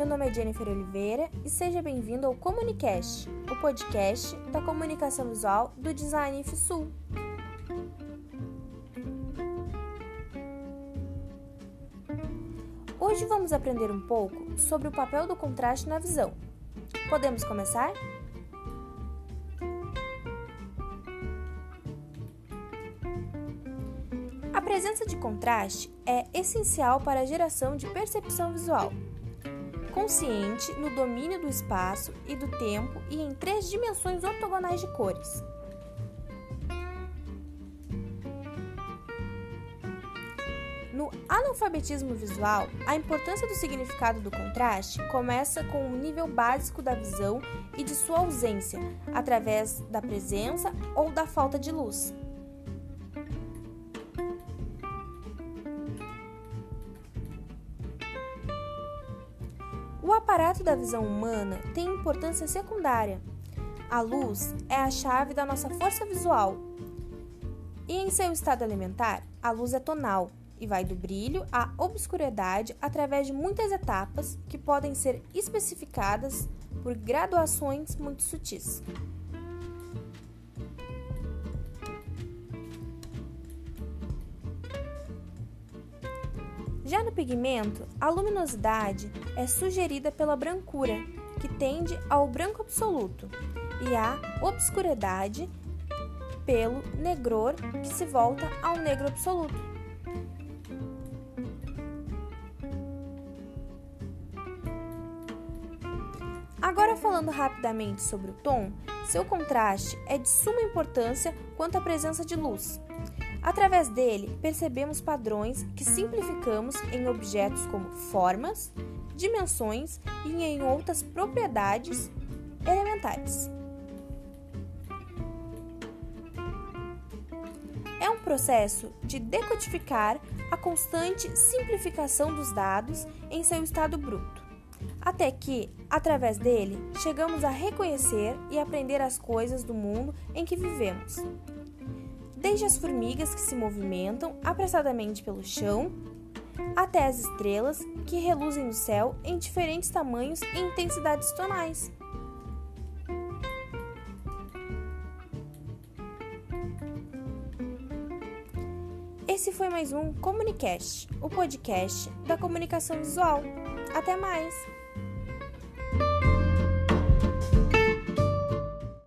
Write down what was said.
é Jennifer Oliveira e seja bem-vindo ao Comunicast, o podcast da comunicação visual do Design Sul. Hoje vamos aprender um pouco sobre o papel do contraste na visão. Podemos começar? A presença de contraste é essencial para a geração de percepção visual, consciente no domínio do espaço e do tempo e em três dimensões ortogonais de cores. No analfabetismo visual, a importância do significado do contraste começa com o nível básico da visão e de sua ausência, através da presença ou da falta de luz. O aparato da visão humana tem importância secundária. A luz é a chave da nossa força visual. E em seu estado elementar, a luz é tonal e vai do brilho à obscuridade através de muitas etapas que podem ser especificadas por graduações muito sutis. Já no pigmento, a luminosidade é sugerida pela brancura, que tende ao branco absoluto, e a obscuridade pelo negror, que se volta ao negro absoluto. Agora, falando rapidamente sobre o tom, seu contraste é de suma importância quanto à presença de luz. Através dele, percebemos padrões que simplificamos em objetos como formas, dimensões e em outras propriedades elementares. É um processo de decodificar a constante simplificação dos dados em seu estado bruto, até que, através dele, chegamos a reconhecer e aprender as coisas do mundo em que vivemos desde as formigas que se movimentam apressadamente pelo chão, até as estrelas que reluzem no céu em diferentes tamanhos e intensidades tonais. Esse foi mais um Comunicast, o podcast da comunicação visual. Até mais!